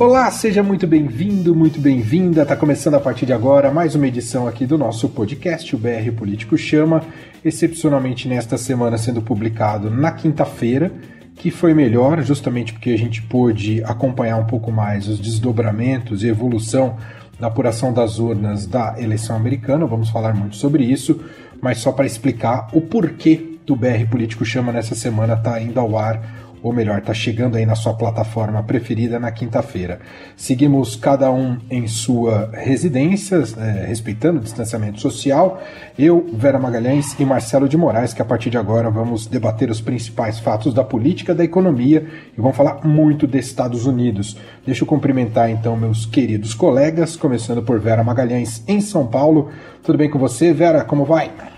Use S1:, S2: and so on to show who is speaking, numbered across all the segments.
S1: Olá, seja muito bem-vindo, muito bem-vinda. Está começando a partir de agora mais uma edição aqui do nosso podcast, o BR Político Chama, excepcionalmente nesta semana sendo publicado na quinta-feira, que foi melhor justamente porque a gente pôde acompanhar um pouco mais os desdobramentos e evolução da apuração das urnas da eleição americana. Vamos falar muito sobre isso, mas só para explicar o porquê do BR Político Chama nessa semana está indo ao ar ou melhor, está chegando aí na sua plataforma preferida na quinta-feira. Seguimos cada um em sua residência, é, respeitando o distanciamento social. Eu, Vera Magalhães e Marcelo de Moraes, que a partir de agora vamos debater os principais fatos da política, da economia e vamos falar muito dos Estados Unidos. Deixa eu cumprimentar então meus queridos colegas, começando por Vera Magalhães em São Paulo. Tudo bem com você, Vera? Como vai?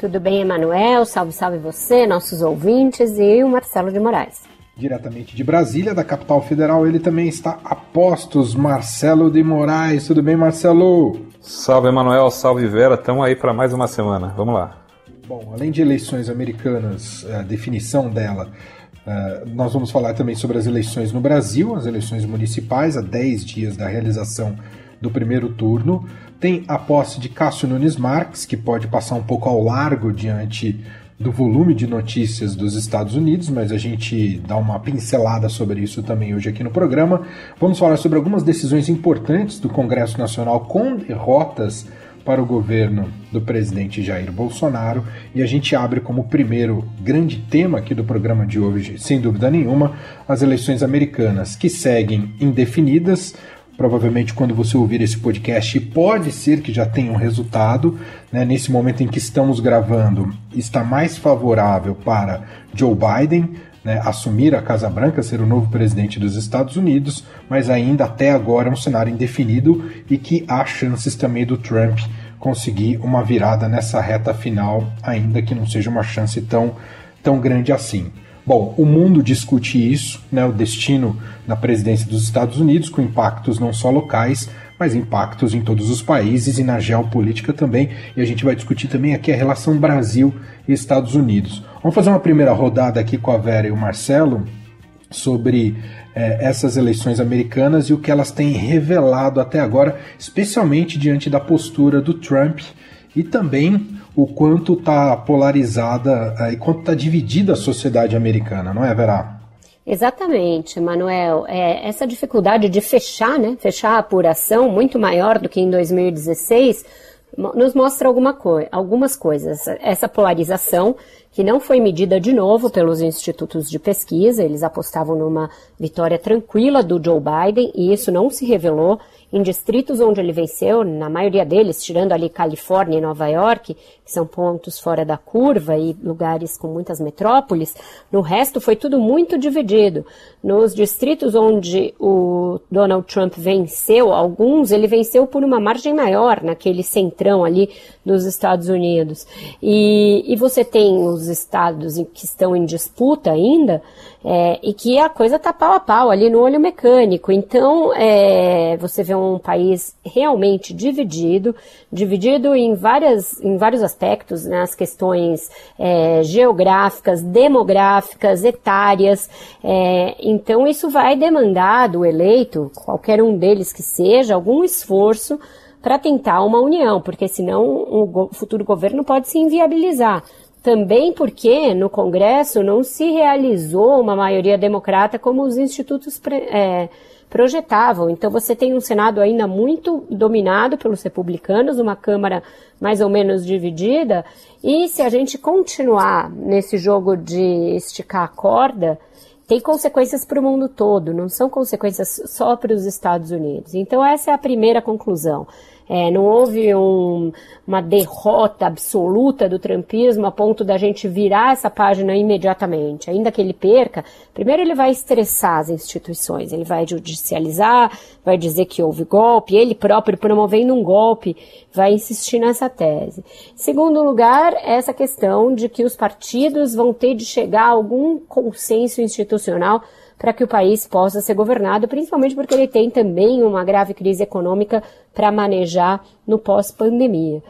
S2: Tudo bem, Emanuel? Salve, salve você, nossos ouvintes e o Marcelo de Moraes.
S1: Diretamente de Brasília, da capital federal, ele também está a postos, Marcelo de Moraes. Tudo bem, Marcelo?
S3: Salve, Emanuel. Salve, Vera. Estamos aí para mais uma semana. Vamos lá.
S1: Bom, além de eleições americanas, a definição dela, eh, nós vamos falar também sobre as eleições no Brasil, as eleições municipais, a 10 dias da realização do primeiro turno. Tem a posse de Cássio Nunes Marques, que pode passar um pouco ao largo diante do volume de notícias dos Estados Unidos, mas a gente dá uma pincelada sobre isso também hoje aqui no programa. Vamos falar sobre algumas decisões importantes do Congresso Nacional com derrotas para o governo do presidente Jair Bolsonaro e a gente abre como primeiro grande tema aqui do programa de hoje, sem dúvida nenhuma, as eleições americanas que seguem indefinidas. Provavelmente, quando você ouvir esse podcast, pode ser que já tenha um resultado. Né? Nesse momento em que estamos gravando, está mais favorável para Joe Biden né, assumir a Casa Branca, ser o novo presidente dos Estados Unidos, mas ainda até agora é um cenário indefinido e que há chances também do Trump conseguir uma virada nessa reta final, ainda que não seja uma chance tão, tão grande assim. Bom, o mundo discute isso, né, o destino da presidência dos Estados Unidos, com impactos não só locais, mas impactos em todos os países e na geopolítica também. E a gente vai discutir também aqui a relação Brasil e Estados Unidos. Vamos fazer uma primeira rodada aqui com a Vera e o Marcelo sobre é, essas eleições americanas e o que elas têm revelado até agora, especialmente diante da postura do Trump e também o quanto está polarizada uh, e quanto está dividida a sociedade americana, não é, Verá?
S2: Exatamente, Manuel. É, essa dificuldade de fechar, né, fechar a apuração muito maior do que em 2016, nos mostra alguma co algumas coisas. Essa polarização, que não foi medida de novo pelos institutos de pesquisa, eles apostavam numa vitória tranquila do Joe Biden e isso não se revelou em distritos onde ele venceu, na maioria deles, tirando ali Califórnia e Nova York, que são pontos fora da curva e lugares com muitas metrópoles, no resto foi tudo muito dividido. Nos distritos onde o Donald Trump venceu, alguns ele venceu por uma margem maior, naquele centrão ali dos Estados Unidos. E, e você tem os estados que estão em disputa ainda, é, e que a coisa está pau a pau ali no olho mecânico. Então, é, você vê país realmente dividido, dividido em, várias, em vários aspectos, nas né, questões é, geográficas, demográficas, etárias. É, então, isso vai demandar do eleito, qualquer um deles que seja, algum esforço para tentar uma união, porque senão o futuro governo pode se inviabilizar. Também porque no Congresso não se realizou uma maioria democrata como os institutos é, projetavam. Então você tem um Senado ainda muito dominado pelos republicanos, uma Câmara mais ou menos dividida, e se a gente continuar nesse jogo de esticar a corda, tem consequências para o mundo todo, não são consequências só para os Estados Unidos. Então essa é a primeira conclusão. É, não houve um, uma derrota absoluta do trumpismo a ponto da gente virar essa página imediatamente. Ainda que ele perca, primeiro ele vai estressar as instituições, ele vai judicializar, vai dizer que houve golpe, ele próprio promovendo um golpe, vai insistir nessa tese. Segundo lugar, essa questão de que os partidos vão ter de chegar a algum consenso institucional para que o país possa ser governado, principalmente porque ele tem também uma grave crise econômica para manejar no pós-pandemia.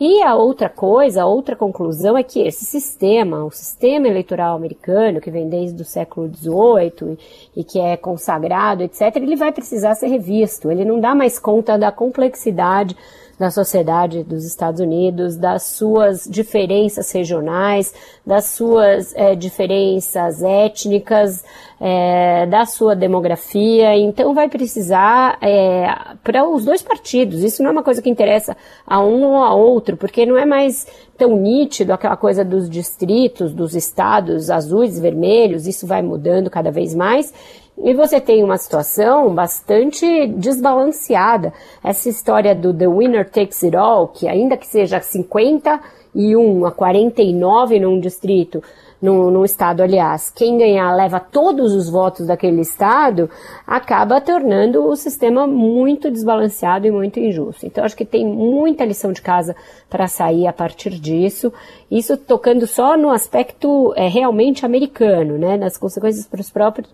S2: E a outra coisa, a outra conclusão é que esse sistema, o sistema eleitoral americano, que vem desde o século XVIII e, que é consagrado, etc., ele vai precisar ser revisto. Ele não dá mais conta da complexidade da sociedade dos Estados Unidos, das suas diferenças regionais, das suas é, diferenças étnicas, é, da sua demografia. Então, vai precisar é, para os dois partidos. Isso não é uma coisa que interessa a um ou a outro, porque não é mais tão nítido aquela coisa dos distritos, dos estados azuis vermelhos. Isso vai mudando cada vez mais. E você tem uma situação bastante desbalanceada. Essa história do The Winner Takes It All, que ainda que seja 51 a 49 num distrito, no, no estado, aliás, quem ganhar leva todos os votos daquele estado, acaba tornando o sistema muito desbalanceado e muito injusto. Então, acho que tem muita lição de casa para sair a partir disso. Isso tocando só no aspecto é, realmente americano, né, nas consequências para os próprios,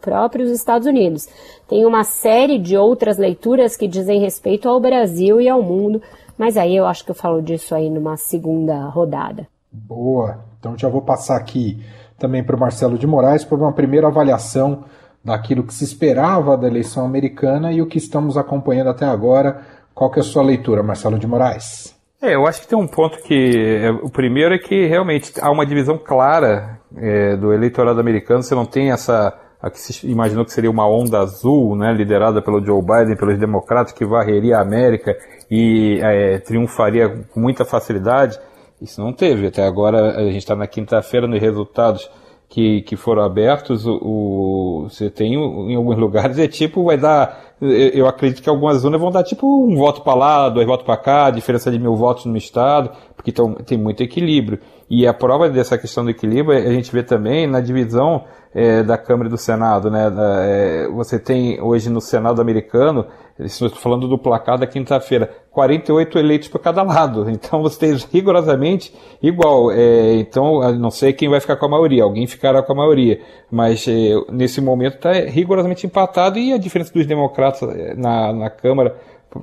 S2: próprios Estados Unidos. Tem uma série de outras leituras que dizem respeito ao Brasil e ao mundo, mas aí eu acho que eu falo disso aí numa segunda rodada.
S1: Boa. Então já vou passar aqui também para o Marcelo de Moraes para uma primeira avaliação daquilo que se esperava da eleição americana e o que estamos acompanhando até agora. Qual que é a sua leitura, Marcelo de Moraes?
S3: É, eu acho que tem um ponto que. É, o primeiro é que realmente há uma divisão clara é, do eleitorado americano. Você não tem essa. A que se imaginou que seria uma onda azul, né, liderada pelo Joe Biden, pelos democratas, que varreria a América e é, triunfaria com muita facilidade. Isso não teve. Até agora, a gente está na quinta-feira nos resultados que, que foram abertos. O, o, você tem em alguns lugares, é tipo, vai dar. Eu acredito que algumas zonas vão dar tipo um voto para lá, dois votos para cá, diferença de mil votos no estado, porque tão, tem muito equilíbrio. E a prova dessa questão do equilíbrio a gente vê também na divisão é, da Câmara e do Senado. Né? É, você tem hoje no Senado americano estou falando do placar da quinta-feira, 48 eleitos por cada lado. Então você tem rigorosamente igual. É, então, não sei quem vai ficar com a maioria, alguém ficará com a maioria. Mas é, nesse momento está rigorosamente empatado e a diferença dos democratas é, na, na Câmara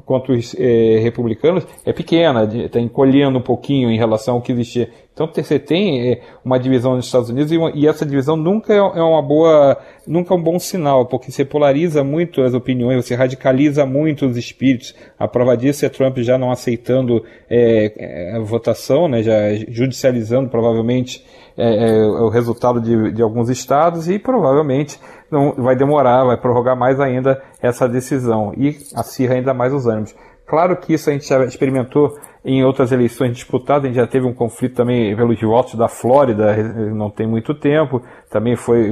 S3: quanto os é, republicanos é pequena, está encolhendo um pouquinho em relação ao que existia. Então você tem é, uma divisão nos Estados Unidos e, uma, e, essa divisão nunca é, é uma boa, nunca é um bom sinal, porque você polariza muito as opiniões, você radicaliza muito os espíritos. A prova disso é Trump já não aceitando é, é, a votação, né, já judicializando provavelmente é, é, o resultado de, de alguns estados e provavelmente não vai demorar, vai prorrogar mais ainda essa decisão e acirra ainda mais os ânimos. Claro que isso a gente já experimentou em outras eleições disputadas, a gente já teve um conflito também pelos votos da Flórida, não tem muito tempo, também foi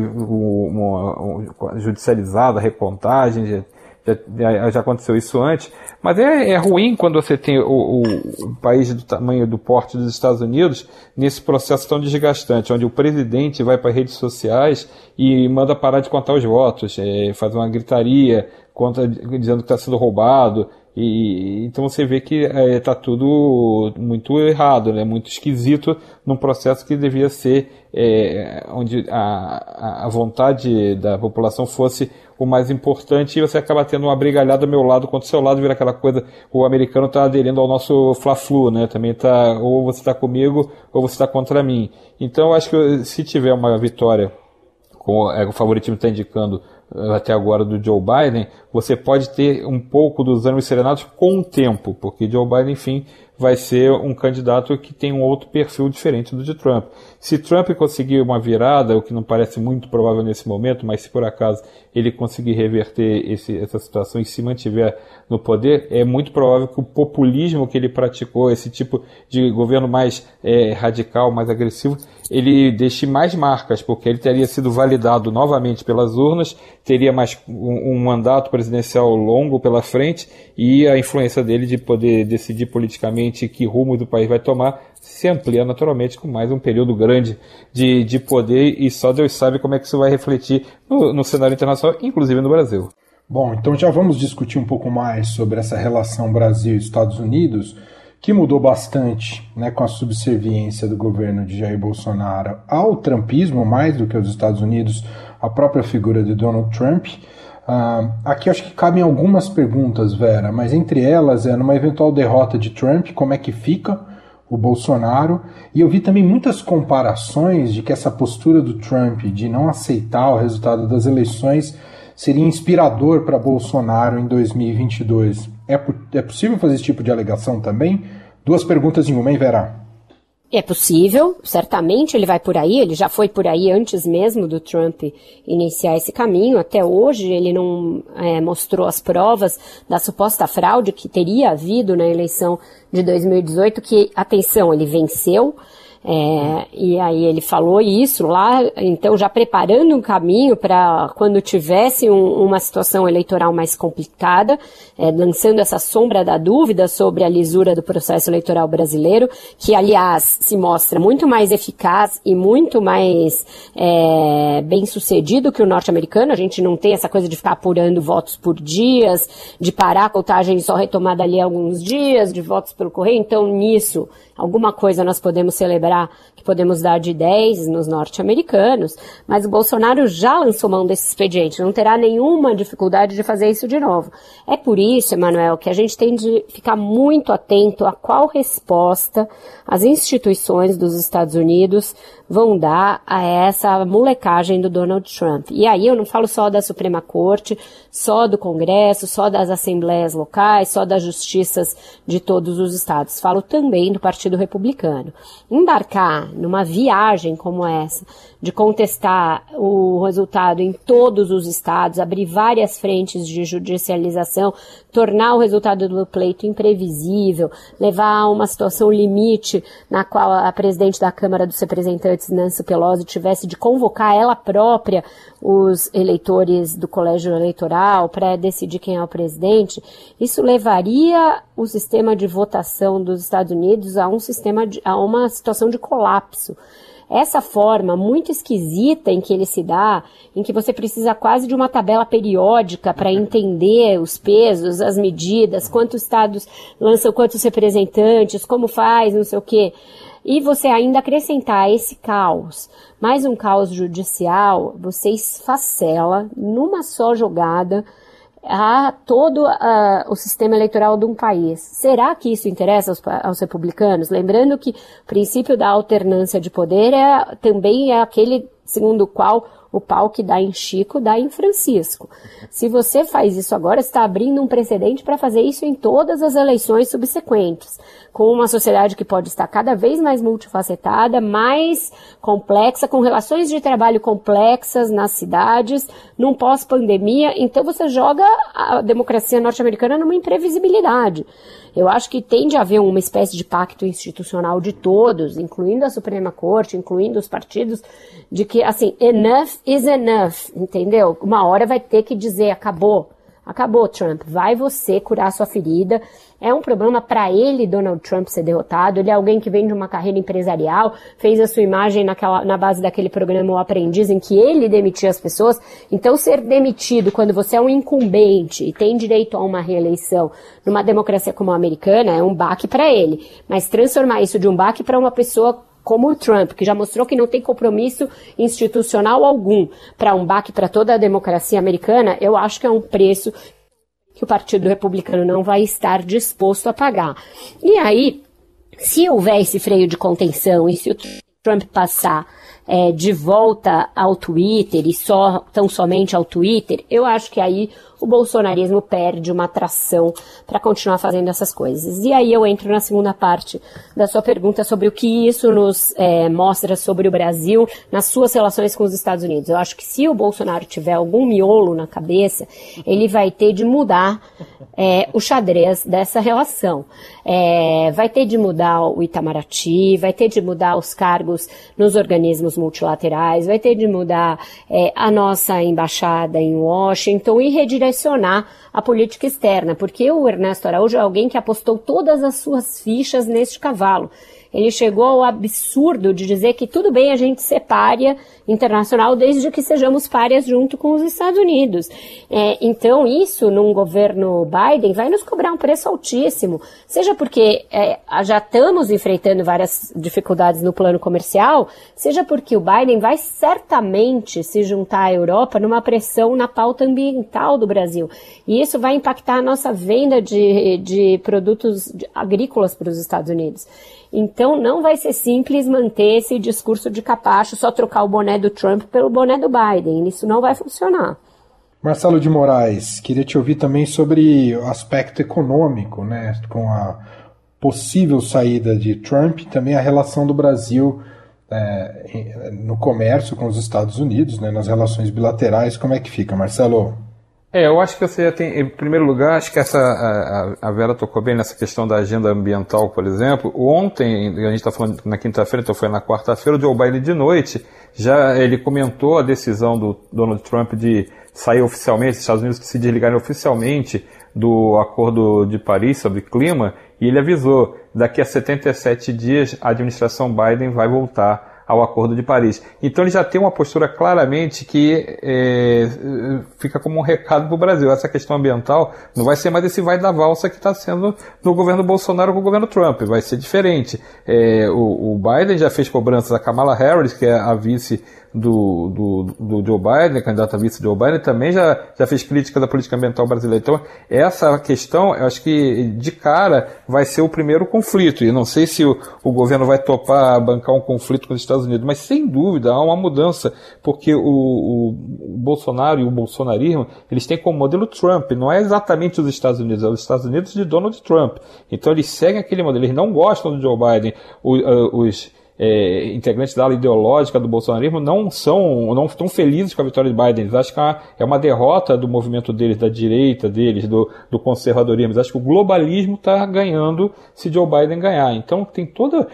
S3: judicializada a recontagem, já, já, já, aconteceu isso antes, mas é, é ruim quando você tem o, o, o, país do tamanho do porte dos Estados Unidos nesse processo tão desgastante, onde o presidente vai para redes sociais e manda parar de contar os votos, é, faz uma gritaria, conta, dizendo que está sendo roubado, e, então você vê que está é, tudo muito errado, né? muito esquisito num processo que devia ser é, onde a, a vontade da população fosse o mais importante e você acaba tendo uma brigalhada do meu lado contra o seu lado, vira aquela coisa, o americano está aderindo ao nosso fla-flu, né? Também tá, ou você está comigo ou você está contra mim. Então eu acho que se tiver uma vitória, como é, o favoritismo está indicando, até agora do Joe Biden, você pode ter um pouco dos ânimos serenados com o tempo, porque Joe Biden, enfim, vai ser um candidato que tem um outro perfil diferente do de Trump. Se Trump conseguir uma virada, o que não parece muito provável nesse momento, mas se por acaso ele conseguir reverter esse, essa situação e se mantiver no poder, é muito provável que o populismo que ele praticou, esse tipo de governo mais é, radical, mais agressivo, ele deixe mais marcas, porque ele teria sido validado novamente pelas urnas, teria mais um, um mandato presidencial longo pela frente e a influência dele de poder decidir politicamente que rumo do país vai tomar se amplia naturalmente com mais um período grande de, de poder e só Deus sabe como é que isso vai refletir no, no cenário internacional, inclusive no Brasil.
S1: Bom, então já vamos discutir um pouco mais sobre essa relação Brasil-Estados Unidos, que mudou bastante né, com a subserviência do governo de Jair Bolsonaro ao trumpismo, mais do que aos Estados Unidos, a própria figura de Donald Trump. Uh, aqui acho que cabem algumas perguntas, Vera, mas entre elas é numa eventual derrota de Trump, como é que fica o Bolsonaro? E eu vi também muitas comparações de que essa postura do Trump de não aceitar o resultado das eleições seria inspirador para Bolsonaro em 2022. É, é possível fazer esse tipo de alegação também? Duas perguntas em uma, hein, Vera?
S2: É possível, certamente ele vai por aí, ele já foi por aí antes mesmo do Trump iniciar esse caminho. Até hoje ele não é, mostrou as provas da suposta fraude que teria havido na eleição de 2018, que, atenção, ele venceu, é, e aí ele falou isso lá, então já preparando um caminho para quando tivesse um, uma situação eleitoral mais complicada, é, lançando essa sombra da dúvida sobre a lisura do processo eleitoral brasileiro, que aliás se mostra muito mais eficaz e muito mais é, bem sucedido que o norte-americano. A gente não tem essa coisa de ficar apurando votos por dias, de parar a contagem só retomada ali alguns dias, de votos pelo correio. Então nisso alguma coisa nós podemos celebrar que podemos dar de 10 nos norte-americanos, mas o Bolsonaro já lançou mão desse expediente, não terá nenhuma dificuldade de fazer isso de novo. É por isso, Emanuel, que a gente tem de ficar muito atento a qual resposta as instituições dos Estados Unidos vão dar a essa molecagem do Donald Trump. E aí eu não falo só da Suprema Corte, só do Congresso, só das assembleias locais, só das justiças de todos os estados. Falo também do Partido Republicano. Embarcar numa viagem como essa, de contestar o resultado em todos os estados, abrir várias frentes de judicialização, tornar o resultado do pleito imprevisível, levar a uma situação limite na qual a presidente da Câmara dos Representantes, Nancy Pelosi, tivesse de convocar ela própria os eleitores do colégio eleitoral para decidir quem é o presidente, isso levaria o sistema de votação dos Estados Unidos a um sistema de, a uma situação de colapso. Essa forma muito esquisita em que ele se dá, em que você precisa quase de uma tabela periódica para entender os pesos, as medidas, quantos estados lançam quantos representantes, como faz, não sei o quê. E você ainda acrescentar esse caos, mais um caos judicial, você esfacela numa só jogada a todo uh, o sistema eleitoral de um país. Será que isso interessa aos, aos, republicanos? Lembrando que o princípio da alternância de poder é, também é aquele segundo o qual o pau que dá em Chico dá em Francisco. Se você faz isso agora, está abrindo um precedente para fazer isso em todas as eleições subsequentes, com uma sociedade que pode estar cada vez mais multifacetada, mais complexa, com relações de trabalho complexas nas cidades, num pós-pandemia. Então você joga a democracia norte-americana numa imprevisibilidade. Eu acho que tem de haver uma espécie de pacto institucional de todos, incluindo a Suprema Corte, incluindo os partidos, de que, assim, enough is enough, entendeu? Uma hora vai ter que dizer, acabou. Acabou, Trump. Vai você curar sua ferida. É um problema para ele, Donald Trump, ser derrotado. Ele é alguém que vem de uma carreira empresarial, fez a sua imagem naquela, na base daquele programa O Aprendiz, em que ele demitia as pessoas. Então, ser demitido quando você é um incumbente e tem direito a uma reeleição numa democracia como a americana é um baque para ele. Mas transformar isso de um baque para uma pessoa como o Trump, que já mostrou que não tem compromisso institucional algum para um baque para toda a democracia americana, eu acho que é um preço que o Partido Republicano não vai estar disposto a pagar. E aí, se houver esse freio de contenção e se o Trump passar é, de volta ao Twitter e só tão somente ao Twitter, eu acho que aí o bolsonarismo perde uma atração para continuar fazendo essas coisas. E aí eu entro na segunda parte da sua pergunta sobre o que isso nos é, mostra sobre o Brasil nas suas relações com os Estados Unidos. Eu acho que se o Bolsonaro tiver algum miolo na cabeça, ele vai ter de mudar é, o xadrez dessa relação. É, vai ter de mudar o Itamaraty, vai ter de mudar os cargos nos organismos multilaterais, vai ter de mudar é, a nossa embaixada em Washington e redirecionar a política externa, porque o Ernesto Araújo é alguém que apostou todas as suas fichas neste cavalo ele chegou ao absurdo de dizer que tudo bem a gente ser párea internacional desde que sejamos párias junto com os Estados Unidos. É, então, isso num governo Biden vai nos cobrar um preço altíssimo, seja porque é, já estamos enfrentando várias dificuldades no plano comercial, seja porque o Biden vai certamente se juntar à Europa numa pressão na pauta ambiental do Brasil. E isso vai impactar a nossa venda de, de produtos agrícolas para os Estados Unidos. Então não vai ser simples manter esse discurso de capacho, só trocar o boné do Trump pelo boné do Biden. Isso não vai funcionar.
S1: Marcelo de Moraes, queria te ouvir também sobre o aspecto econômico, né, com a possível saída de Trump, também a relação do Brasil é, no comércio com os Estados Unidos, né, nas relações bilaterais, como é que fica, Marcelo?
S3: É, eu acho que você tem, em primeiro lugar, acho que essa a, a Vera tocou bem nessa questão da agenda ambiental, por exemplo. Ontem, a gente está falando na quinta-feira, então foi na quarta-feira, o Joe Biden de noite, já ele comentou a decisão do Donald Trump de sair oficialmente, os Estados Unidos se desligarem oficialmente do Acordo de Paris sobre clima, e ele avisou, daqui a 77 dias a administração Biden vai voltar ao Acordo de Paris. Então ele já tem uma postura claramente que é, fica como um recado para o Brasil. Essa questão ambiental não vai ser mais esse vai da valsa que está sendo no governo Bolsonaro com o governo Trump. Vai ser diferente. É, o, o Biden já fez cobranças a Kamala Harris, que é a vice do, do, do Joe Biden, candidato a vice Joe Biden, também já, já fez crítica da política ambiental brasileira. Então, essa questão, eu acho que de cara vai ser o primeiro conflito. E não sei se o, o governo vai topar bancar um conflito com os Estados Unidos, mas sem dúvida há uma mudança, porque o, o, o Bolsonaro e o bolsonarismo, eles têm como modelo Trump, não é exatamente os Estados Unidos, é os Estados Unidos de Donald Trump. Então eles seguem aquele modelo, eles não gostam do Joe Biden, os é, integrantes da ala ideológica do bolsonarismo não são, não estão felizes com a vitória de Biden. Eles acham que é uma derrota do movimento deles, da direita deles, do, do conservadorismo. Eles acham que o globalismo está ganhando se Joe Biden ganhar. Então tem toda.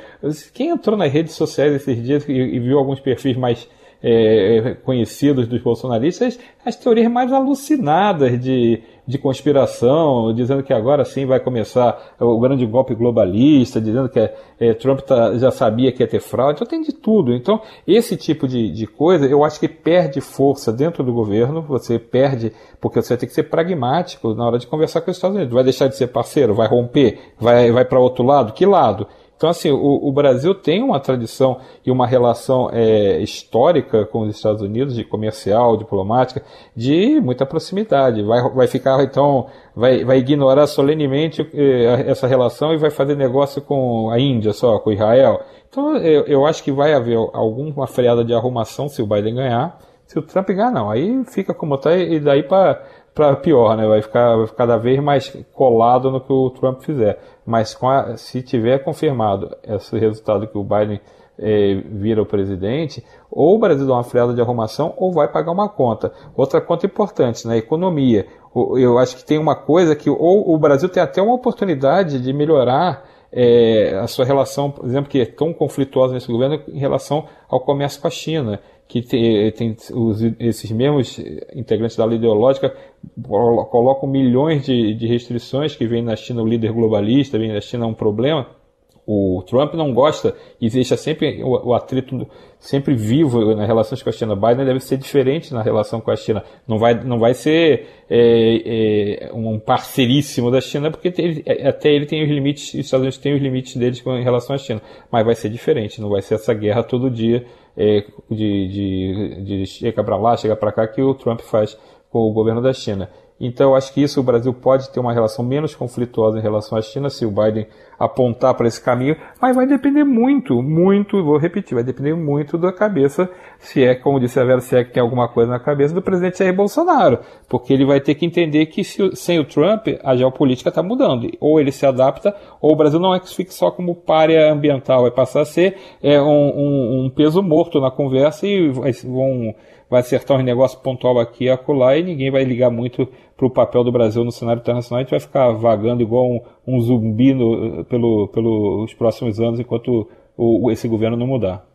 S3: Quem entrou nas redes sociais esses dias e, e viu alguns perfis mais é, conhecidos dos bolsonaristas, as teorias mais alucinadas de de conspiração, dizendo que agora sim vai começar o grande golpe globalista, dizendo que é, Trump tá, já sabia que ia ter fraude, então tem de tudo. Então, esse tipo de, de coisa eu acho que perde força dentro do governo, você perde, porque você ter que ser pragmático na hora de conversar com os Estados Unidos. Vai deixar de ser parceiro, vai romper, vai, vai para outro lado? Que lado? Então, assim, o, o, Brasil tem uma tradição e uma relação é, histórica com os Estados Unidos, de comercial, diplomática, de muita proximidade. Vai, vai ficar, então, vai, vai ignorar solenemente é, essa relação e vai fazer negócio com a Índia só, com Israel. Então, eu, eu acho que vai haver alguma freada de arrumação se o Biden ganhar. Se o Trump ganhar, não. Aí fica como está e daí para para pior, né? Vai ficar, vai ficar cada vez mais colado no que o Trump fizer. Mas a, se tiver confirmado esse resultado que o Biden é, vira o presidente, ou o Brasil dá uma freada de arrumação ou vai pagar uma conta. Outra conta importante, né? economia. Eu acho que tem uma coisa que ou o Brasil tem até uma oportunidade de melhorar é, a sua relação, por exemplo, que é tão conflituosa nesse governo em relação ao comércio com a China que tem, tem os, esses mesmos integrantes da lei ideológica colocam milhões de, de restrições que vem na China o líder globalista, vem na China um problema. O Trump não gosta e deixa sempre o, o atrito sempre vivo nas relações com a China. Biden deve ser diferente na relação com a China. Não vai, não vai ser é, é, um parceiríssimo da China, porque ele, é, até ele tem os limites, os Estados Unidos têm os limites deles em relação à China. Mas vai ser diferente, não vai ser essa guerra todo dia é, de, de, de chega para lá, chega para cá, que o Trump faz com o governo da China. Então, acho que isso o Brasil pode ter uma relação menos conflituosa em relação à China se o Biden apontar para esse caminho, mas vai depender muito, muito, vou repetir, vai depender muito da cabeça, se é, como disse a Vera, se é que tem alguma coisa na cabeça do presidente Jair Bolsonaro, porque ele vai ter que entender que se, sem o Trump a geopolítica está mudando, ou ele se adapta, ou o Brasil não é que fique só como párea ambiental, vai passar a ser é, um, um, um peso morto na conversa e vão vai acertar um negócio pontual aqui e acolá e ninguém vai ligar muito para o papel do Brasil no cenário internacional. A gente vai ficar vagando igual um, um zumbi no, pelo, pelos próximos anos enquanto o, esse governo não mudar.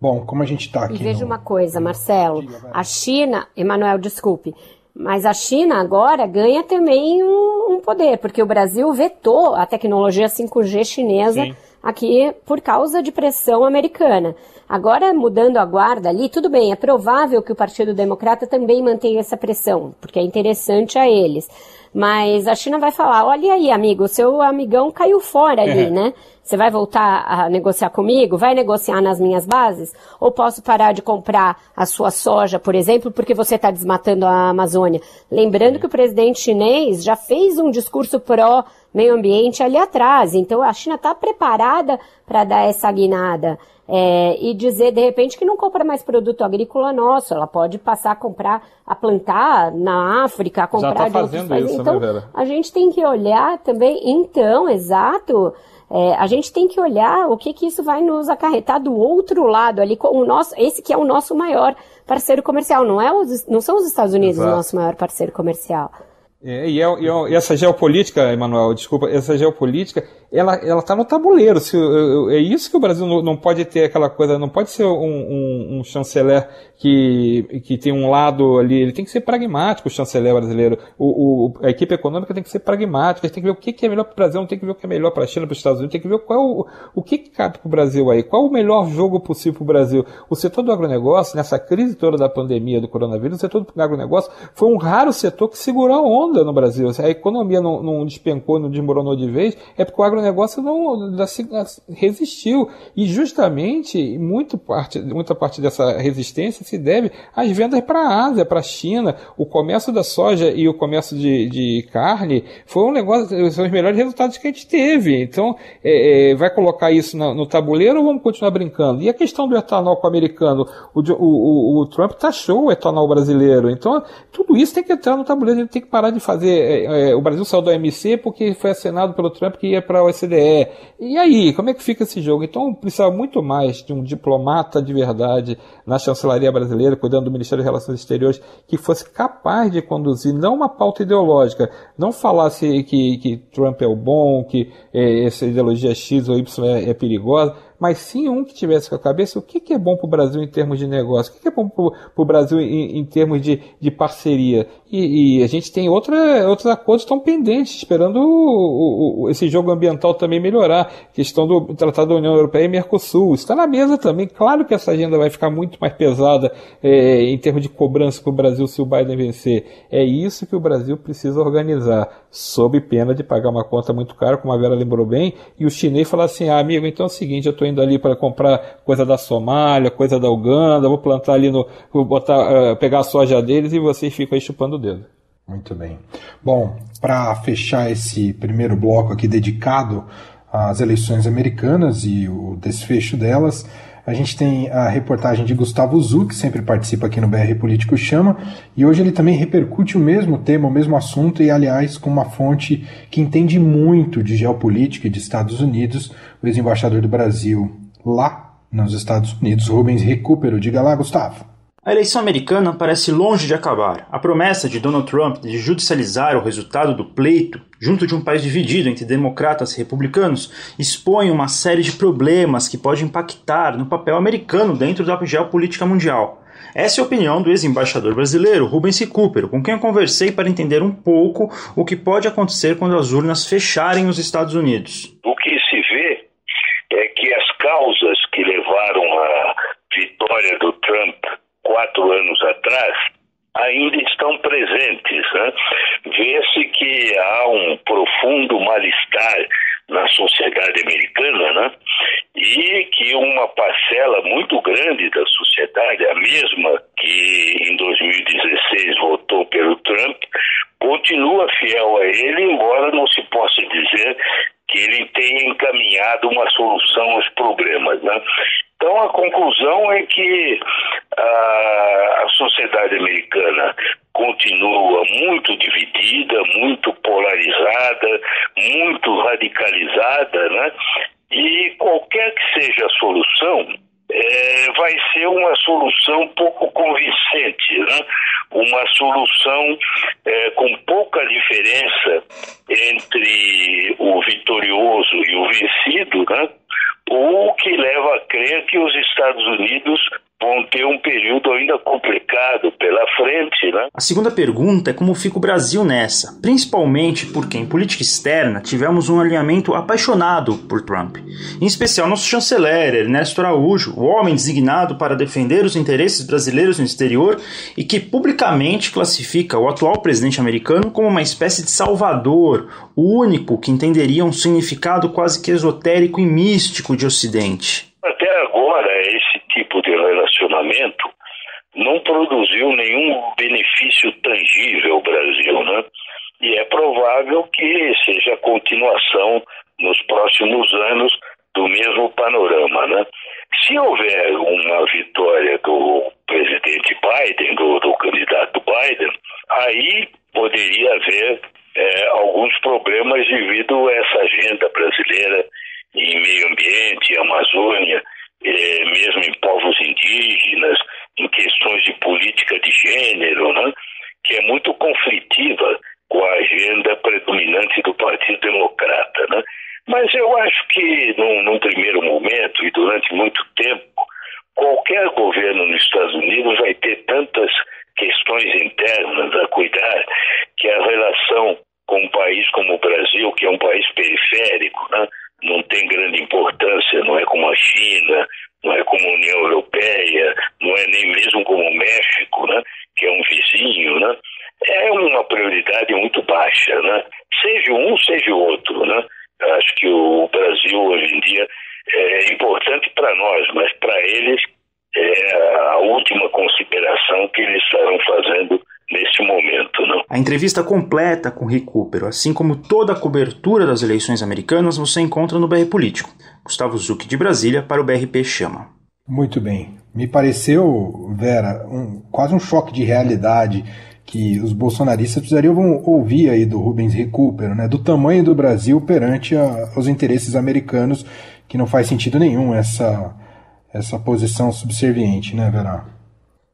S1: Bom, como a gente está aqui.
S2: E veja no... uma coisa, Marcelo. A China, Emanuel, desculpe, mas a China agora ganha também um, um, poder, porque o Brasil vetou a tecnologia 5G chinesa. Sim aqui por causa de pressão americana. Agora, mudando a guarda ali, tudo bem, é provável que o Partido Democrata também mantenha essa pressão, porque é interessante a eles. Mas a China vai falar: olha aí, amigo, seu amigão caiu fora ali, é. né? Você vai voltar a negociar comigo? Vai negociar nas minhas bases? Ou posso parar de comprar a sua soja, por exemplo, porque você está desmatando a Amazônia? Lembrando que o presidente chinês já fez um discurso pró meio ambiente ali atrás. Então a China está preparada para dar essa guinada. É, e dizer de repente que não compra mais produto agrícola nosso, ela pode passar a comprar, a plantar na África, a comprar
S3: Já tá
S2: de outros.
S3: Isso,
S2: né, então,
S3: né, Vera?
S2: a gente tem que olhar também, então, exato. É, a gente tem que olhar o que, que isso vai nos acarretar do outro lado ali, com o nosso, esse que é o nosso maior parceiro comercial, não, é os, não são os Estados Unidos Exato. o nosso maior parceiro comercial.
S3: É, e, é, e, é, essa geopolítica, Emanuel, desculpa, essa geopolítica ela ela está no tabuleiro. Se, é isso que o Brasil não, não, pode ter aquela coisa, não pode ser um, um, um, chanceler que, que tem um lado ali, ele tem que ser pragmático, o chanceler brasileiro. O, o a equipe econômica tem que ser pragmática, tem que ver o que, que é melhor para o Brasil, não tem que ver o que é melhor para a China, para os Estados Unidos, tem que ver qual o, o que, que cabe para o Brasil aí, qual o melhor jogo possível para o Brasil. O setor do agronegócio, nessa crise toda da pandemia do coronavírus, o setor do agronegócio foi um raro setor que segurou a onda no Brasil. A economia não, não despencou, não desmoronou de vez, é porque o agronegócio negócio não resistiu. E justamente muito parte, muita parte dessa resistência se deve às vendas para a Ásia, para a China. O comércio da soja e o comércio de, de carne foi um negócio, são os melhores resultados que a gente teve. Então, é, é, vai colocar isso no, no, tabuleiro ou vamos continuar brincando? E a questão do etanol com o americano? O, o, o Trump taxou o etanol brasileiro. Então, tudo isso tem que entrar no tabuleiro. A gente tem que parar de fazer. É, é o Brasil saiu do OMC porque foi assinado pelo Trump que ia para o OCDE. E aí, como é que fica esse jogo? Então precisa muito mais de um diplomata de verdade na chancelaria brasileira, cuidando do Ministério das Relações Exteriores, que fosse capaz de conduzir não uma pauta ideológica, não falasse que, que Trump é o bom, que é, essa ideologia X ou Y é, é perigosa, mas sim um que tivesse com a cabeça o que, que é bom para o Brasil em termos de negócio, o que, que é bom para o Brasil em, em, termos de, de parceria. E, e, a gente tem outra, outros acordos que estão pendentes, esperando o, o, esse jogo ambiental também melhorar. Questão do Tratado da União Europeia e Mercosul. Está na mesa também. Claro que essa agenda vai ficar muito mais pesada é, em termos de cobrança para o Brasil se o Biden vencer. É isso que o Brasil precisa organizar, sob pena de pagar uma conta muito cara, como a Vera lembrou bem, e o chinês falar assim: ah, amigo, então é o seguinte, eu estou indo ali para comprar coisa da Somália, coisa da Uganda, vou plantar ali no. vou botar, uh, pegar a soja deles e vocês ficam aí chupando o dedo.
S1: Muito bem. Bom, para fechar esse primeiro bloco aqui dedicado às eleições americanas e o desfecho delas, a gente tem a reportagem de Gustavo Zu, que sempre participa aqui no BR Político Chama, e hoje ele também repercute o mesmo tema, o mesmo assunto, e aliás com uma fonte que entende muito de geopolítica e de Estados Unidos, o ex-embaixador do Brasil lá nos Estados Unidos, Rubens Recupero. Diga lá, Gustavo.
S4: A eleição americana parece longe de acabar. A promessa de Donald Trump de judicializar o resultado do pleito, junto de um país dividido entre democratas e republicanos, expõe uma série de problemas que pode impactar no papel americano dentro da geopolítica mundial. Essa é a opinião do ex-embaixador brasileiro Rubens Cooper, com quem eu conversei para entender um pouco o que pode acontecer quando as urnas fecharem os Estados Unidos.
S5: O que se vê é que as causas que levaram à vitória do Trump quatro anos atrás ainda estão presentes. Né? Vê-se que há um profundo mal-estar na sociedade americana, né? E que uma parcela muito grande da sociedade, a mesma que em 2016 votou pelo Trump, continua fiel a ele, embora não se possa dizer que ele tenha encaminhado uma solução aos problemas. Né? Então, a conclusão é que a, a sociedade americana continua muito dividida, muito polarizada, muito radicalizada, né? E qualquer que seja a solução, é, vai ser uma solução pouco convincente, né? uma solução é, com pouca diferença entre o vitorioso e o vencido, né? O que leva a crer que os Estados Unidos vão ter um período ainda complicado pela frente. Né?
S4: A segunda pergunta é como fica o Brasil nessa, principalmente porque em política externa tivemos um alinhamento apaixonado por Trump, em especial nosso chanceler Ernesto Araújo, o homem designado para defender os interesses brasileiros no exterior e que publicamente classifica o atual presidente americano como uma espécie de salvador, o único que entenderia um significado quase que esotérico e místico de Ocidente.
S5: Até agora, esse tipo não produziu nenhum benefício tangível ao Brasil, né? E é provável que seja a continuação nos próximos anos do mesmo panorama, né? Se houver uma vitória do presidente Biden, do, do candidato Biden, aí poderia haver é, alguns problemas devido a essa agenda brasileira em meio ambiente, Amazônia, é, mesmo em povos indígenas, em questões de política de gênero, né, que é muito conflitiva com a agenda predominante do Partido Democrata. Né? Mas eu acho que, num, num primeiro momento e durante muito tempo, qualquer governo nos Estados Unidos vai ter tantas questões internas a cuidar que a relação com um país como o Brasil, que é um país periférico, né? não tem grande importância, não é como a China, não é como a União Europeia, não é nem mesmo como o México, né? que é um vizinho, né? é uma prioridade muito baixa. Né? Seja um, seja o outro. Né? Acho que o Brasil hoje em dia é importante para nós, mas para eles é a última consideração que eles estarão fazendo nesse momento. Não?
S4: A entrevista completa com Cooper, assim como toda a cobertura das eleições americanas, você encontra no BR Político. Gustavo Zucchi de Brasília para o BRP Chama.
S1: Muito bem. Me pareceu, Vera, um, quase um choque de realidade que os bolsonaristas precisariam ouvir aí do Rubens Recupero, né, do tamanho do Brasil perante a, os interesses americanos, que não faz sentido nenhum essa, essa posição subserviente, né, Vera?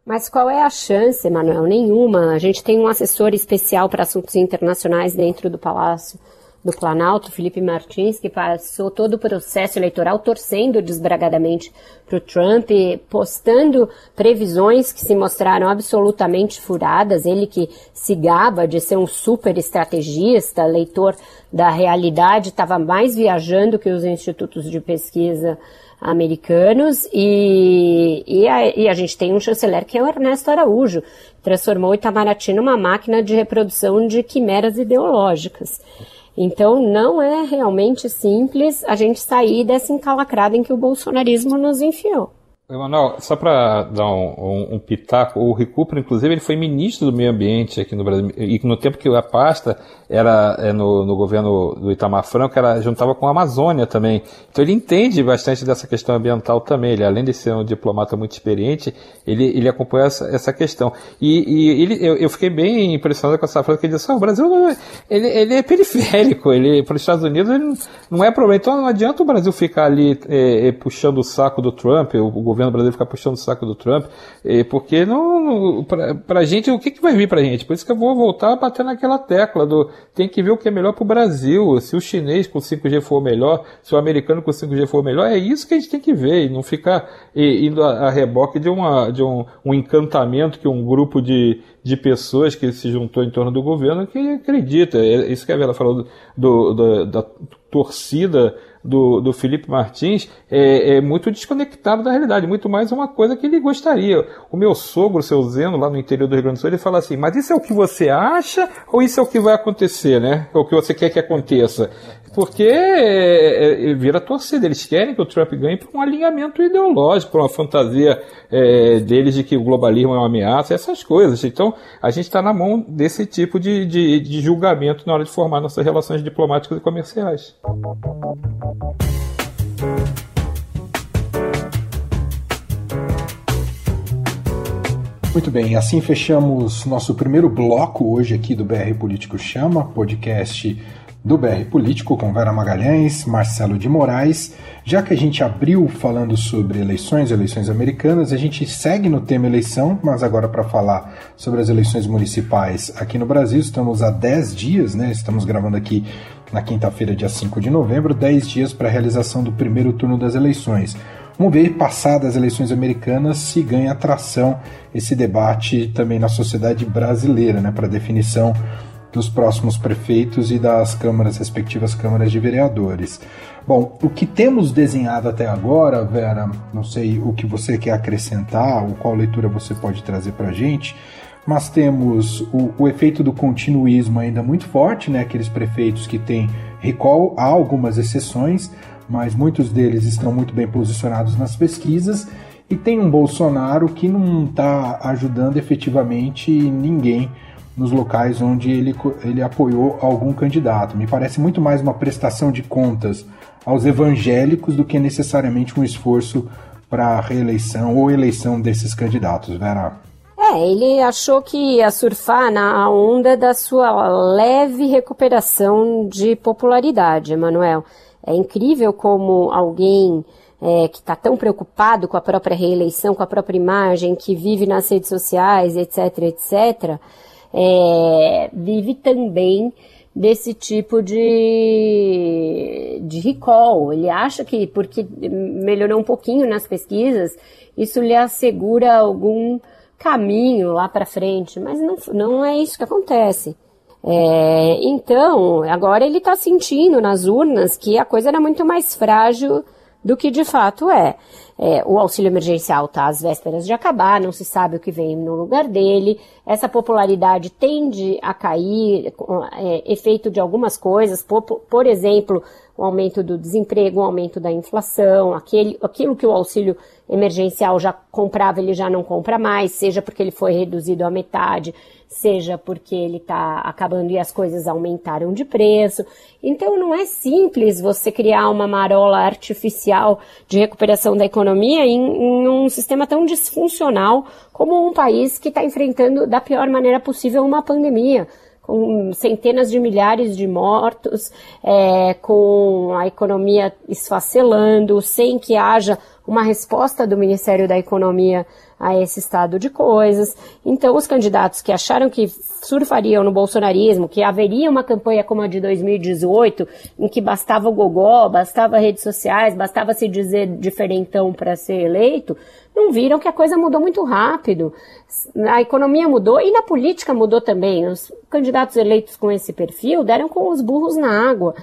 S2: Mas qual é a chance, Manuel? Nenhuma. A gente tem um assessor especial para assuntos internacionais dentro do Palácio do Planalto, Felipe Martins, que passou todo o processo eleitoral torcendo desbragadamente para o Trump, postando previsões que se mostraram absolutamente furadas. Ele que se gaba de ser um super estrategista, leitor da realidade, estava mais viajando que os institutos de pesquisa americanos e, e, a, e a gente tem um chanceler que é o Ernesto Araújo, transformou Itamaraty numa máquina de reprodução de quimeras ideológicas. Então, não é realmente simples a gente sair dessa encalacrada em que o bolsonarismo nos enfiou.
S3: Emanuel, só para dar um, um, um, pitaco, o Recupero, inclusive, ele foi ministro do meio ambiente aqui no Brasil, e no tempo que a pasta era é, no, no, governo do Itamar Franco, era, juntava com a Amazônia também. Então ele entende bastante dessa questão ambiental também. Ele, além de ser um diplomata muito experiente, ele, ele acompanha essa, essa questão. E, e ele, eu, eu, fiquei bem impressionado com essa frase que ele disse, ah, o Brasil é, ele, ele é periférico, ele, para os Estados Unidos ele não é problema. Então não adianta o Brasil ficar ali é, é puxando o saco do Trump, o governo brasileiro ficar puxando o saco do Trump, porque não, para gente, o que, que vai vir para a gente? Por isso que eu vou voltar a bater naquela tecla do tem que ver o que é melhor para o Brasil. Se o chinês com 5G for melhor, se o americano com 5G for melhor, é isso que a gente tem que ver e não ficar indo a, reboque de, uma, de um, um encantamento que um grupo de, de pessoas que se juntou em torno do governo que acredita. É isso que a Vera falou do, do, da torcida do, do Felipe Martins é, é, muito desconectado da realidade, muito mais uma coisa que ele gostaria. O meu sogro, o seu Zeno, lá no interior do Rio Grande do Sul, ele fala assim, mas isso é o que você acha ou isso é o que vai acontecer, né? É o que você quer que aconteça? Porque é, é, vira torcida, eles querem que o Trump ganhe por um alinhamento ideológico, por uma fantasia é, deles de que o globalismo é uma ameaça, essas coisas. Então, a gente está na mão desse tipo de, de, de julgamento na hora de formar nossas relações diplomáticas e comerciais.
S1: Muito bem, assim fechamos nosso primeiro bloco hoje aqui do BR Político Chama, podcast do BR Político com Vera Magalhães, Marcelo de Moraes. Já que a gente abriu falando sobre eleições, eleições americanas, a gente segue no tema eleição, mas agora para falar sobre as eleições municipais aqui no Brasil, estamos há 10 dias, né? Estamos gravando aqui na quinta-feira, dia 5 de novembro, 10 dias para a realização do primeiro turno das eleições. Vamos ver, passadas as eleições americanas, se ganha atração esse debate também na sociedade brasileira, né, para definição dos próximos prefeitos e das câmaras, respectivas câmaras de vereadores. Bom, o que temos desenhado até agora, Vera, não sei o que você quer acrescentar ou qual leitura você pode trazer para a gente, mas temos o, o, efeito do continuismo ainda muito forte, né? aqueles prefeitos que têm recall, há algumas exceções, mas muitos deles estão muito bem posicionados nas pesquisas, e tem um Bolsonaro que não está ajudando efetivamente ninguém nos locais onde ele, ele apoiou algum candidato. Me parece muito mais uma prestação de contas aos evangélicos do que necessariamente um esforço para a reeleição ou eleição desses candidatos, Vera.
S2: É, ele achou que ia surfar na onda da sua leve recuperação de popularidade, Emanuel. É incrível como alguém é, que está tão preocupado com a própria reeleição, com a própria imagem, que vive nas redes sociais, etc., etc., é, vive também desse tipo de, de recall. Ele acha que porque melhorou um pouquinho nas pesquisas, isso lhe assegura algum caminho lá para frente, mas não, não é isso que acontece. É, então, agora ele está sentindo nas urnas que a coisa era muito mais frágil do que de fato é. É o auxílio emergencial está às vésperas de acabar, não se sabe o que vem no lugar dele. Essa popularidade tende a cair, é, efeito de algumas coisas, por, por exemplo, o aumento do desemprego, o aumento da inflação, aquele, aquilo que o auxílio emergencial já comprava, ele já não compra mais, seja porque ele foi reduzido à metade, seja porque ele está acabando e as coisas aumentaram de preço. Então não é simples você criar uma marola artificial de recuperação da economia em, em um sistema tão disfuncional como um país que está enfrentando da pior maneira possível uma pandemia com centenas de milhares de mortos, é, com a economia esfacelando, sem que haja uma resposta do Ministério da Economia a esse estado de coisas. Então, os candidatos que acharam que surfariam no bolsonarismo, que haveria uma campanha como a de 2018, em que bastava o gogó, bastava redes sociais, bastava se dizer diferentão para ser eleito, não viram que a coisa mudou muito rápido. A economia mudou e na política mudou também. Os candidatos eleitos com esse perfil deram com os burros na água.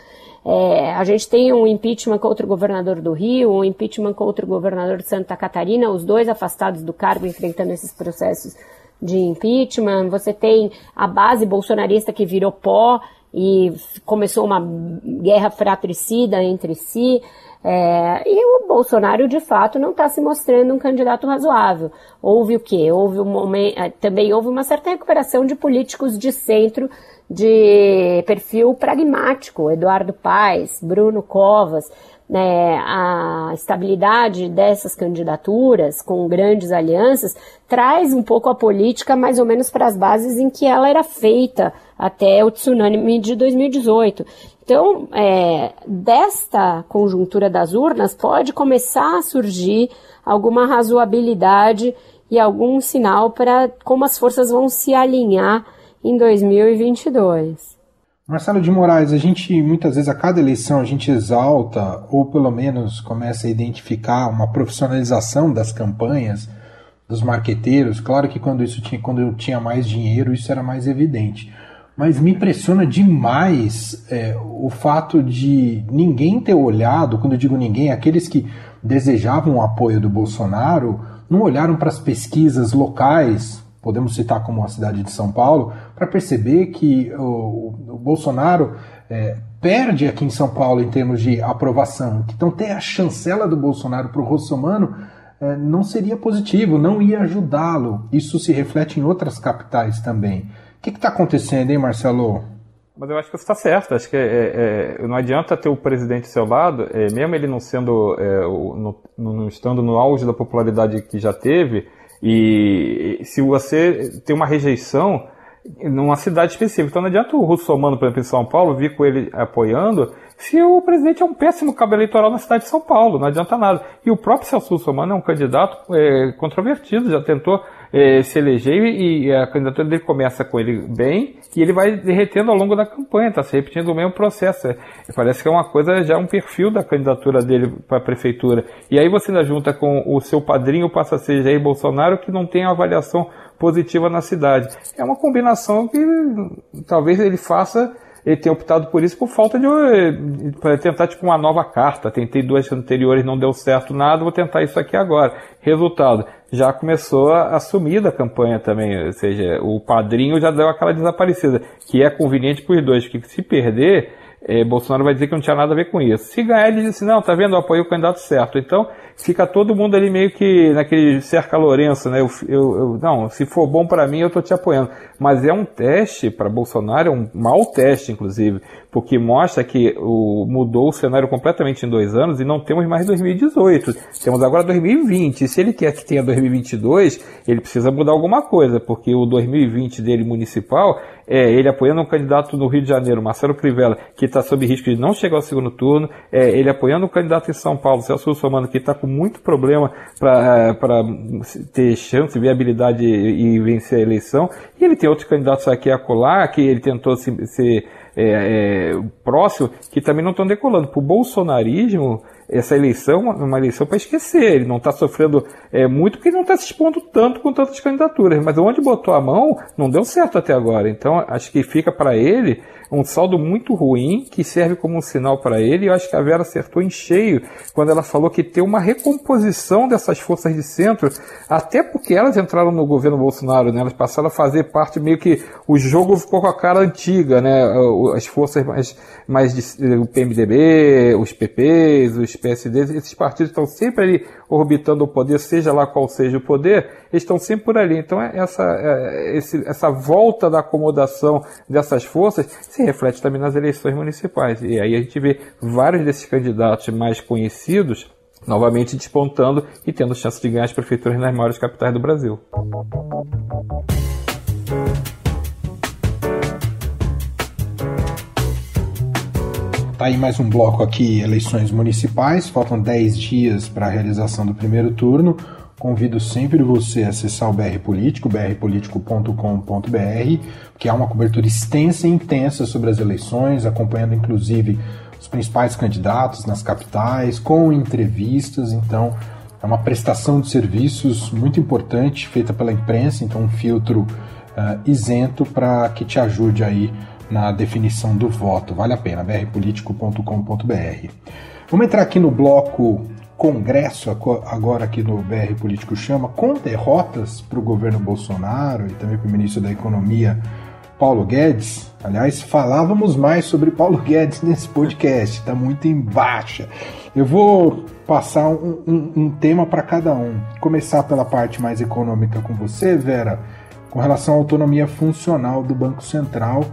S2: É, a gente tem um impeachment contra o governador do Rio, um impeachment contra o governador de Santa Catarina, os dois afastados do cargo enfrentando esses processos de impeachment. Você tem a base bolsonarista que virou pó e começou uma guerra fratricida entre si. É, e o Bolsonaro, de fato, não está se mostrando um candidato razoável. Houve o quê? Houve um momento, é, também houve uma certa recuperação de políticos de centro de perfil pragmático, Eduardo Paes, Bruno Covas, né, a estabilidade dessas candidaturas com grandes alianças traz um pouco a política mais ou menos para as bases em que ela era feita até o tsunami de 2018. Então, é, desta conjuntura das urnas pode começar a surgir alguma razoabilidade e algum sinal para como as forças vão se alinhar em 2022.
S1: Marcelo de Moraes, a gente muitas vezes a cada eleição a gente exalta ou pelo menos começa a identificar uma profissionalização das campanhas dos marqueteiros. Claro que quando isso tinha, quando eu tinha mais dinheiro isso era mais evidente. Mas me impressiona demais é, o fato de ninguém ter olhado, quando eu digo ninguém, aqueles que desejavam o apoio do Bolsonaro, não olharam para as pesquisas locais podemos citar como a cidade de São Paulo, para perceber que o, o Bolsonaro é, perde aqui em São Paulo em termos de aprovação. Então, ter a chancela do Bolsonaro para o Rossomano é, não seria positivo, não ia ajudá-lo. Isso se reflete em outras capitais também. O que está acontecendo, hein, Marcelo?
S3: Mas eu acho que você está certo. Acho que é, é, não adianta ter o presidente ao seu lado, é, mesmo ele não sendo, é, no, no, estando no auge da popularidade que já teve, e se você tem uma rejeição numa cidade específica, então não adianta o Russomano, por exemplo, em São Paulo, vir com ele apoiando, se o presidente é um péssimo cabo eleitoral na cidade de São Paulo, não adianta nada. E o próprio Celso Russomano é um candidato é, controvertido, já tentou é, se eleger e a candidatura dele começa com ele bem e ele vai derretendo ao longo da campanha, está se repetindo o mesmo processo. É, parece que é uma coisa, já um perfil da candidatura dele para a prefeitura. E aí você ainda junta com o seu padrinho, passa a ser Jair Bolsonaro, que não tem avaliação positiva na cidade. É uma combinação que talvez ele faça ele tenha optado por isso por falta de. para tentar tipo uma nova carta. Tentei duas anteriores, não deu certo nada, vou tentar isso aqui agora. Resultado, já começou a sumir da campanha também, ou seja, o padrinho já deu aquela desaparecida, que é conveniente para os dois, que se perder, é, Bolsonaro vai dizer que não tinha nada a ver com isso. Se ganhar, ele disse, não, tá vendo, eu apoio o candidato certo. Então, fica todo mundo ali meio que naquele cerca Lourenço, né? Eu, eu, eu não, se for bom para mim, eu tô te apoiando. Mas é um teste para Bolsonaro, é um mau teste, inclusive, porque mostra que o, mudou o cenário completamente em dois anos e não temos mais 2018. Temos agora 2020. E se ele quer que tenha 2022, ele precisa mudar alguma coisa, porque o 2020 dele municipal é ele apoiando um candidato no Rio de Janeiro, Marcelo Crivella, que está sob risco de não chegar ao segundo turno, é ele apoiando um candidato em São Paulo, Celso Russomano, que está com muito problema para ter chance, viabilidade e, e vencer a eleição, e ele tem outros candidatos aqui a colar, que ele tentou se, se é, é, próximo, que também não estão decolando. Para o bolsonarismo, essa eleição é uma eleição para esquecer. Ele não está sofrendo é, muito porque ele não está se expondo tanto com tantas candidaturas. Mas onde botou a mão, não deu certo até agora. Então, acho que fica para ele um saldo muito ruim que serve como um sinal para ele. Eu acho que a Vera acertou em cheio quando ela falou que tem uma recomposição dessas forças de centro, até porque elas entraram no governo Bolsonaro, né? Elas passaram a fazer parte meio que o jogo ficou com a cara antiga, né? As forças mais, mais de, o PMDB, os PPs, os PSDs, esses partidos estão sempre ali orbitando o poder, seja lá qual seja o poder, estão sempre por ali. Então, é essa, é, essa volta da acomodação dessas forças se reflete também nas eleições municipais. E aí a gente vê vários desses candidatos mais conhecidos novamente despontando e tendo chance de ganhar as prefeituras nas maiores capitais do Brasil.
S1: Tá aí mais um bloco aqui, eleições municipais. Faltam 10 dias para a realização do primeiro turno. Convido sempre você a acessar o BR Político, brpolitico.com.br, que há uma cobertura extensa e intensa sobre as eleições, acompanhando inclusive os principais candidatos nas capitais, com entrevistas. Então, é uma prestação de serviços muito importante feita pela imprensa, então um filtro uh, isento para que te ajude aí na definição do voto. Vale a pena, brpolitico.com.br. Vamos entrar aqui no bloco Congresso, agora aqui no BR Político Chama, com derrotas para o governo Bolsonaro e também para o ministro da Economia, Paulo Guedes. Aliás, falávamos mais sobre Paulo Guedes nesse podcast, está muito em baixa. Eu vou passar um, um, um tema para cada um. Começar pela parte mais econômica com você, Vera, com relação à autonomia funcional do Banco Central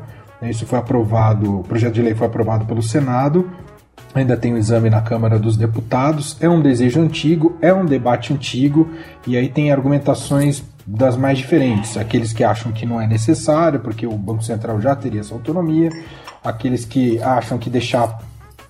S1: isso foi aprovado, o projeto de lei foi aprovado pelo Senado, ainda tem o exame na Câmara dos Deputados. É um desejo antigo, é um debate antigo, e aí tem argumentações das mais diferentes. Aqueles que acham que não é necessário, porque o Banco Central já teria essa autonomia, aqueles que acham que deixar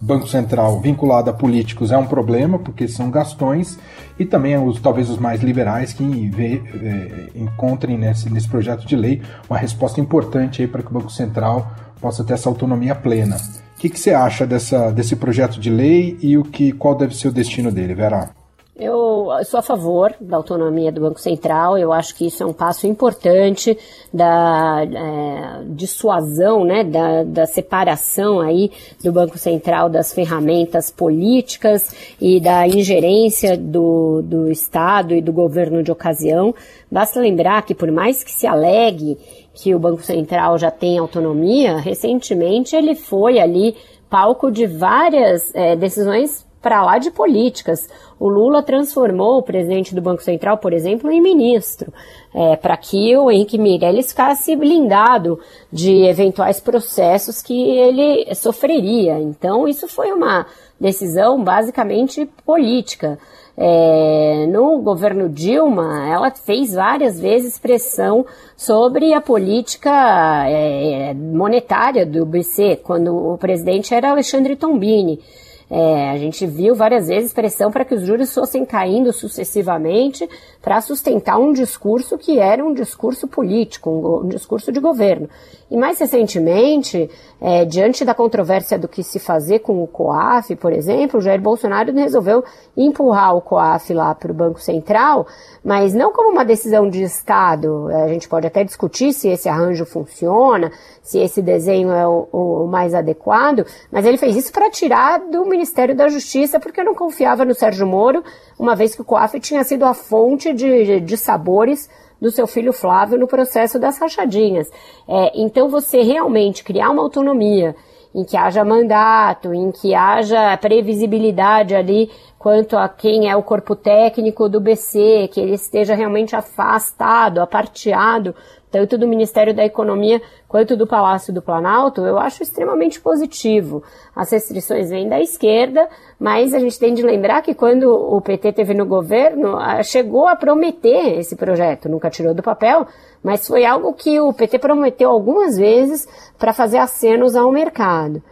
S1: Banco Central vinculado a políticos é um problema, porque são gastões, e também os, talvez os mais liberais que vê, é, encontrem nesse, nesse projeto de lei uma resposta importante para que o Banco Central possa ter essa autonomia plena. O que, que você acha dessa, desse projeto de lei e o que, qual deve ser o destino dele, Vera?
S2: Eu sou a favor da autonomia do Banco Central, eu acho que isso é um passo importante da é, dissuasão, né, da, da separação aí do Banco Central das ferramentas políticas e da ingerência do, do Estado e do governo de ocasião. Basta lembrar que por mais que se alegue que o Banco Central já tem autonomia, recentemente ele foi ali palco de várias é, decisões para lá de políticas. O Lula transformou o presidente do Banco Central, por exemplo, em ministro, é, para que o Henrique Meirelles ficasse blindado de eventuais processos que ele sofreria. Então, isso foi uma decisão basicamente política. É, no governo Dilma, ela fez várias vezes pressão sobre a política é, monetária do BC, quando o presidente era Alexandre Tombini. É, a gente viu várias vezes pressão para que os juros fossem caindo sucessivamente para sustentar um discurso que era um discurso político, um, discurso de governo. E mais recentemente, é, diante da controvérsia do que se fazer com o COAF, por exemplo, Jair Bolsonaro resolveu empurrar o COAF lá para o Banco Central, mas não como uma decisão de Estado. A gente pode até discutir se esse arranjo funciona, se esse desenho é o, o mais adequado, mas ele fez isso para tirar do Ministério da Justiça, porque não confiava no Sérgio Moro, uma vez que o COAF tinha sido a fonte de, de sabores do seu filho Flávio no processo das rachadinhas. É, então, você realmente criar uma autonomia em que haja mandato, em que haja previsibilidade ali quanto a quem é o corpo técnico do BC, que ele esteja realmente afastado, aparteado tanto do Ministério da Economia quanto do Palácio do Planalto, eu acho extremamente positivo. As restrições vêm da esquerda, mas a gente tem de lembrar que quando o PT teve no governo, chegou a prometer esse projeto, nunca tirou do papel, mas foi algo que o PT prometeu algumas vezes para fazer acenos ao mercado.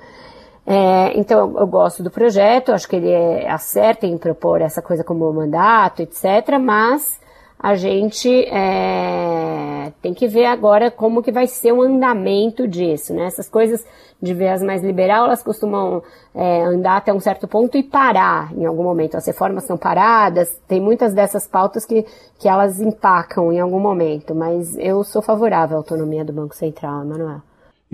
S2: É, então eu gosto do projeto, acho que ele é, acerta em propor essa coisa como mandato, etc. Mas a gente é, tem que ver agora como que vai ser o andamento disso, né? Essas coisas de viés mais liberal, elas costumam é, andar até um certo ponto e parar em algum momento. As reformas são paradas, tem muitas dessas pautas que, que elas empacam em algum momento, mas eu sou favorável à autonomia do Banco Central, Emanuel.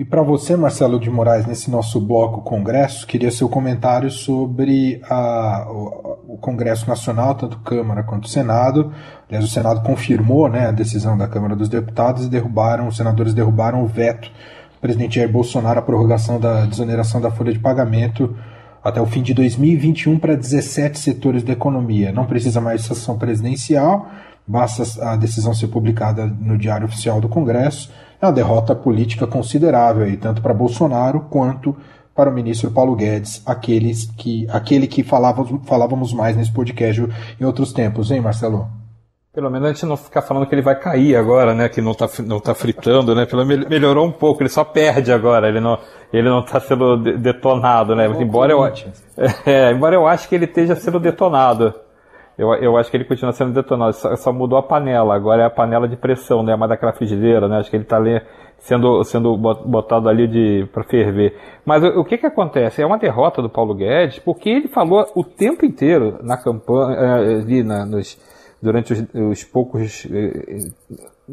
S1: E para você, Marcelo de Moraes, nesse nosso bloco Congresso, queria seu comentário sobre a, o, o, Congresso Nacional, tanto Câmara quanto Senado. Aliás, o Senado confirmou né, a decisão da Câmara dos Deputados e derrubaram, os senadores derrubaram o veto do presidente Jair Bolsonaro à prorrogação da desoneração da folha de pagamento até o fim de 2021 para 17 setores da economia. Não precisa mais de sessão presidencial, basta a decisão ser publicada no Diário Oficial do Congresso é uma derrota política considerável, aí, tanto para Bolsonaro quanto para o ministro Paulo Guedes, aqueles que, aquele que falávamos, falávamos mais nesse podcast em outros tempos, hein, Marcelo?
S3: Pelo menos a gente não ficar falando que ele vai cair agora, né? Que não está não tá fritando, né? Pelo menos melhorou um pouco, ele só perde agora, ele não ele não está sendo detonado, né? Embora eu, é, embora eu acho que ele esteja sendo detonado. Eu, eu acho que ele continua sendo detonado, só, só, mudou a panela, agora é a panela de pressão, né? Mais daquela frigideira, né? Acho que ele está ali sendo, sendo botado ali para ferver. Mas o, o, que que acontece? É uma derrota do Paulo Guedes, porque ele falou o tempo inteiro na campanha, eh, ali na, nos, durante os, os poucos eh,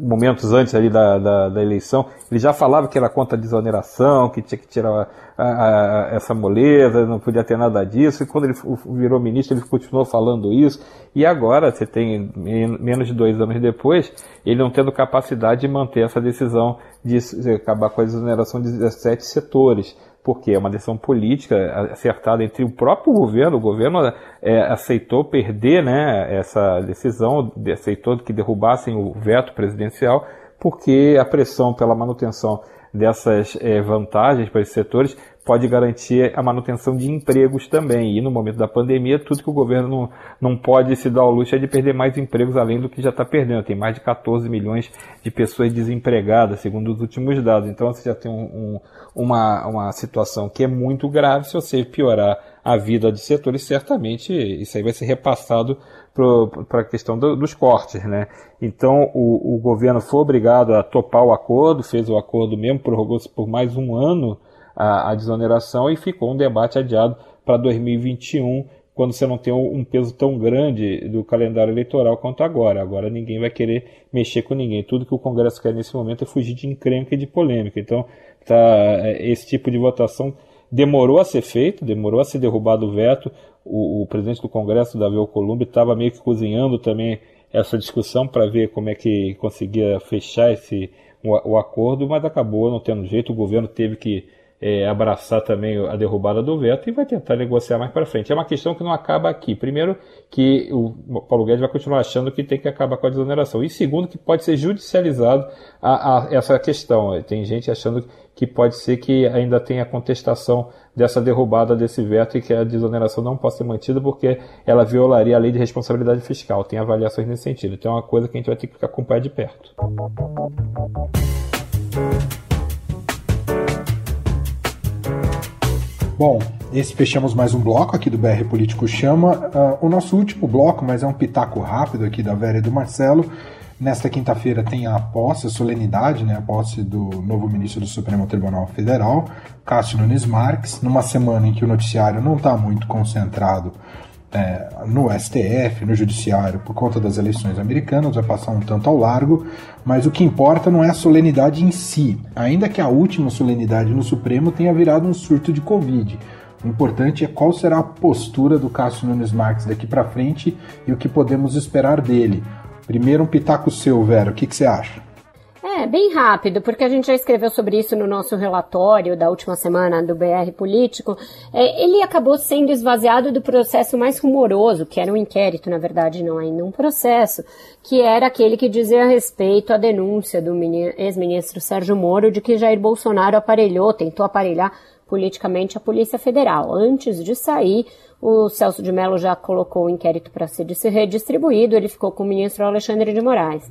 S3: momentos antes ali da, da, da, eleição, ele já falava que era contra a desoneração, que tinha que tirar a, a, essa moleza, não podia ter nada disso, e quando ele virou ministro ele continuou falando isso, e agora, você tem menos de dois anos depois, ele não tendo capacidade de manter essa decisão de acabar com a desoneração de 17 setores porque é uma decisão política acertada entre o próprio governo. O governo é, aceitou perder né, essa decisão, aceitou que derrubassem o veto presidencial, porque a pressão pela manutenção dessas é, vantagens para esses setores pode garantir a manutenção de empregos também. E no momento da pandemia, tudo que o governo não, não pode se dar ao luxo é de perder mais empregos além do que já está perdendo. Tem mais de 14 milhões de pessoas desempregadas, segundo os últimos dados. Então você já tem um, um, uma, uma situação que é muito grave. Se você piorar a vida de setores, certamente isso aí vai ser repassado para a questão do, dos cortes, né? Então o, o governo foi obrigado a topar o acordo, fez o acordo mesmo, prorrogou-se por mais um ano a, a desoneração e ficou um debate adiado para 2021, quando você não tem um peso tão grande do calendário eleitoral quanto agora. Agora ninguém vai querer mexer com ninguém. Tudo que o Congresso quer nesse momento é fugir de encrenca e de polêmica. Então, tá, é, esse tipo de votação demorou a ser feito, demorou a ser derrubado o veto. O, o presidente do Congresso, Davi Alcolumbre, estava meio que cozinhando também essa discussão para ver como é que conseguia fechar esse o, o, acordo, mas acabou não tendo jeito. O governo teve que é, abraçar também a derrubada do veto e vai tentar negociar mais para frente. É uma questão que não acaba aqui. Primeiro, que o Paulo Guedes vai continuar achando que tem que acabar com a desoneração. E segundo, que pode ser judicializado a, a essa questão. Tem gente achando que pode ser que ainda tenha contestação dessa derrubada desse veto e que a desoneração não possa ser mantida porque ela violaria a lei de responsabilidade fiscal. Tem avaliações nesse sentido. Então é uma coisa que a gente vai ter que acompanhar de perto.
S1: Bom, esse fechamos mais um bloco aqui do BR Político Chama. Uh, o nosso último bloco, mas é um pitaco rápido aqui da Vera e do Marcelo. Nesta quinta-feira tem a posse, a solenidade, né, a posse do novo ministro do Supremo Tribunal Federal, Cássio Nunes Marques, numa semana em que o noticiário não está muito concentrado é, no STF, no Judiciário, por conta das eleições americanas, vai passar um tanto ao largo, mas o que importa não é a solenidade em si, ainda que a última solenidade no Supremo tenha virado um surto de Covid. O importante é qual será a postura do Cássio Nunes Marques daqui para frente e o que podemos esperar dele. Primeiro, um pitaco seu, Vera. O que, que você acha?
S2: É, bem rápido, porque a gente já escreveu sobre isso no nosso relatório da última semana do BR Político. É, ele acabou sendo esvaziado do processo mais rumoroso, que era um inquérito, na verdade, não ainda um processo, que era aquele que dizia respeito à denúncia do ex-ministro Sérgio Moro de que Jair Bolsonaro aparelhou, tentou aparelhar politicamente a Polícia Federal. Antes de sair, o Celso de Mello já colocou o inquérito para ser redistribuído, ele ficou com o ministro Alexandre de Moraes.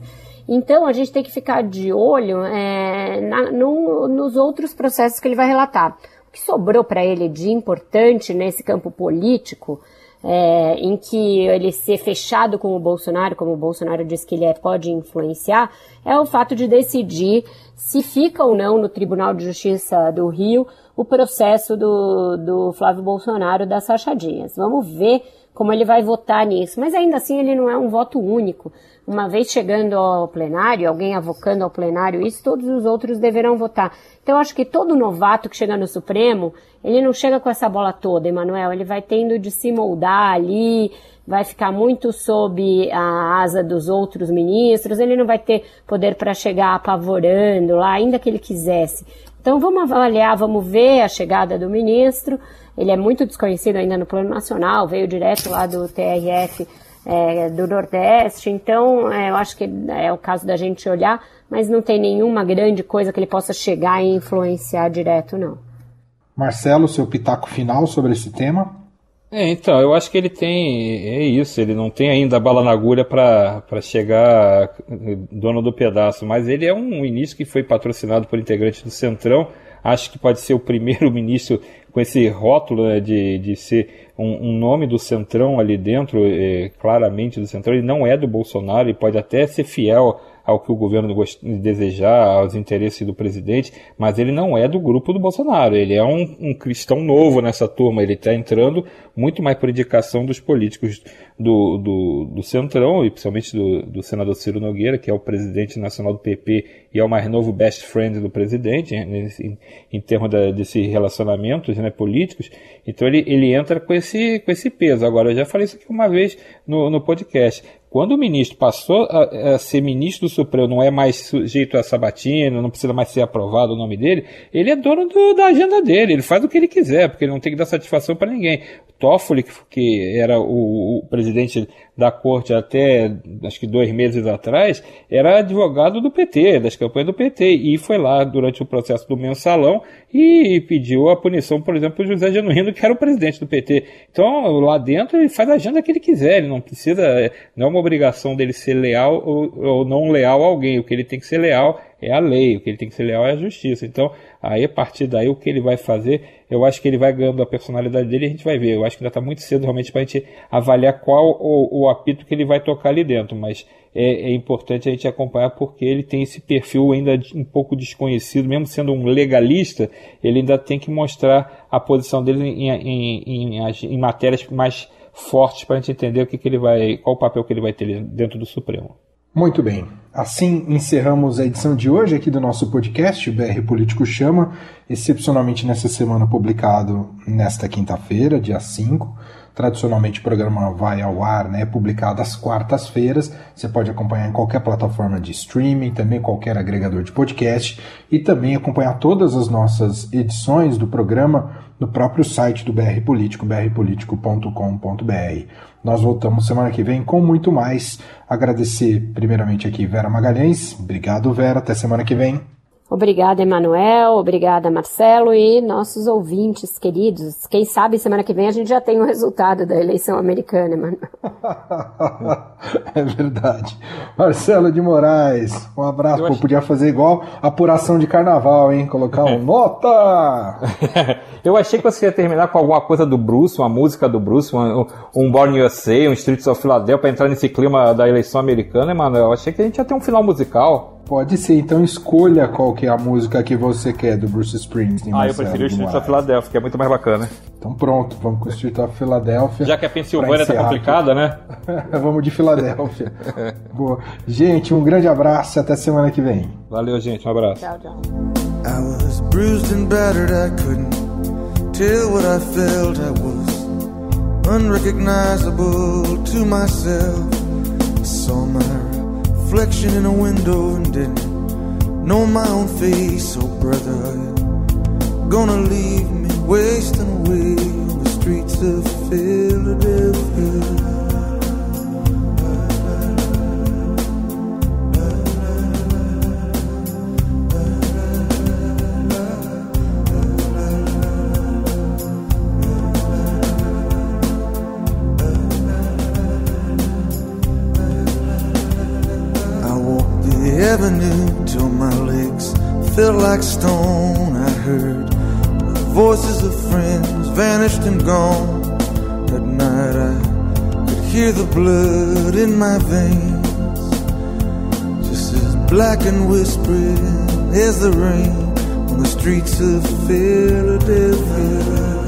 S2: Então, a gente tem que ficar de olho é, na, no, nos outros processos que ele vai relatar. O que sobrou para ele de importante nesse campo político, é, em que ele ser fechado com o Bolsonaro, como o Bolsonaro diz que ele é, pode influenciar, é o fato de decidir se fica ou não no Tribunal de Justiça do Rio o processo do, do Flávio Bolsonaro das rachadinhas. Vamos ver como ele vai votar nisso. Mas ainda assim ele não é um voto único. Uma vez chegando ao plenário, alguém avocando ao plenário isso, todos os outros deverão votar. Então acho que todo novato que chega no Supremo, ele não chega com essa bola toda, Emanuel. Ele vai tendo de se moldar ali, vai ficar muito sob a asa dos outros ministros, ele não vai ter poder para chegar apavorando lá, ainda que ele quisesse. Então vamos avaliar, vamos ver a chegada do ministro. Ele é muito desconhecido ainda no plano nacional, veio direto lá do TRF é, do Nordeste. Então é, eu acho que é o caso da gente olhar, mas não tem nenhuma grande coisa que ele possa chegar e influenciar direto, não.
S1: Marcelo, seu pitaco final sobre esse tema?
S3: É, então, eu acho que ele tem. É isso, ele não tem ainda a bala na agulha para chegar dono do pedaço, mas ele é um início que foi patrocinado por integrantes do Centrão. Acho que pode ser o primeiro ministro com esse rótulo né, de, de ser um, um, nome do Centrão ali dentro, é, claramente do Centrão. Ele não é do Bolsonaro, ele pode até ser fiel ao que o governo desejar, aos interesses do presidente, mas ele não é do grupo do Bolsonaro. Ele é um, um cristão novo nessa turma. Ele está entrando muito mais por indicação dos políticos do, do, do Centrão, e principalmente do, do senador Ciro Nogueira, que é o presidente nacional do PP e é o mais novo best friend do presidente, né, em, em termos da, desse relacionamentos né, políticos. Então ele, ele entra com esse, com esse peso. Agora, eu já falei isso aqui uma vez no, no podcast. Quando o ministro passou a, a, ser ministro do Supremo, não é mais sujeito a sabatina, não precisa mais ser aprovado o nome dele, ele é dono do, da agenda dele, ele faz o que ele quiser, porque ele não tem que dar satisfação para ninguém. Toffoli, que era o, o, presidente da corte até acho que dois meses atrás, era advogado do PT, das campanhas do PT, e foi lá durante o processo do mensalão e pediu a punição, por exemplo, do José Genuíno, que era o presidente do PT. Então, lá dentro, ele faz a agenda que ele quiser, ele não precisa, não é uma obrigação dele ser leal ou, ou não leal a alguém, o que ele tem que ser leal é a lei, o que ele tem que ser leal é a justiça. Então, aí a partir daí, o que ele vai fazer, eu acho que ele vai ganhando a personalidade dele e a gente vai ver. Eu acho que ainda está muito cedo realmente para a gente avaliar qual o, o, apito que ele vai tocar ali dentro, mas é, é, importante a gente acompanhar porque ele tem esse perfil ainda um pouco desconhecido, mesmo sendo um legalista, ele ainda tem que mostrar a posição dele em, em, em, em matérias mais fortes para a gente entender o que, que ele vai, qual o papel que ele vai ter dentro do Supremo.
S1: Muito bem. Assim encerramos a edição de hoje aqui do nosso podcast, BR Político Chama, excepcionalmente nessa semana publicado nesta quinta-feira, dia 5. Tradicionalmente o programa vai ao ar, né, publicado às quartas-feiras. Você pode acompanhar em qualquer plataforma de streaming, também qualquer agregador de podcast e também acompanhar todas as nossas edições do programa no próprio site do BR Político, brpolitico.com.br. Nós voltamos semana que vem com muito mais. Agradecer primeiramente aqui Vera Magalhães. Obrigado, Vera. Até semana que vem.
S2: Obrigada, Emanuel. Obrigada, Marcelo. E nossos ouvintes queridos. Quem sabe semana que vem a gente já tem o resultado da eleição americana, Emanuel.
S1: é verdade. Marcelo de Moraes, um abraço. Pô, podia fazer igual apuração de carnaval, hein? Colocar um nota!
S3: Eu achei que você ia terminar com alguma coisa do Bruce, uma música do Bruce, um, um Born USA, um Streets of Philadelphia, para entrar nesse clima da eleição americana, Emanuel. Eu achei que a gente ia ter um final musical.
S1: Pode ser, então escolha qual que é a música que você quer do Bruce Springsteen.
S3: Ah, eu prefiro o Street of Philadelphia, que é muito mais bacana.
S1: Então pronto, vamos com o Street of Philadelphia.
S3: Já que a Pensilvânia tá complicada, né?
S1: vamos de Filadélfia. Boa. Gente, um grande abraço e até semana que vem.
S3: Valeu, gente. Um abraço.
S2: Tchau, tchau.
S6: I was bruised and battered, I couldn't tell what I felt. I was unrecognizable to myself. I saw my reflection in a window and didn't know my own face. Oh, brother, gonna leave me wasting away on the streets of Philadelphia. Friends vanished and gone. At night I could hear the blood in my veins, just as black and whispering as the rain on the streets of Philadelphia.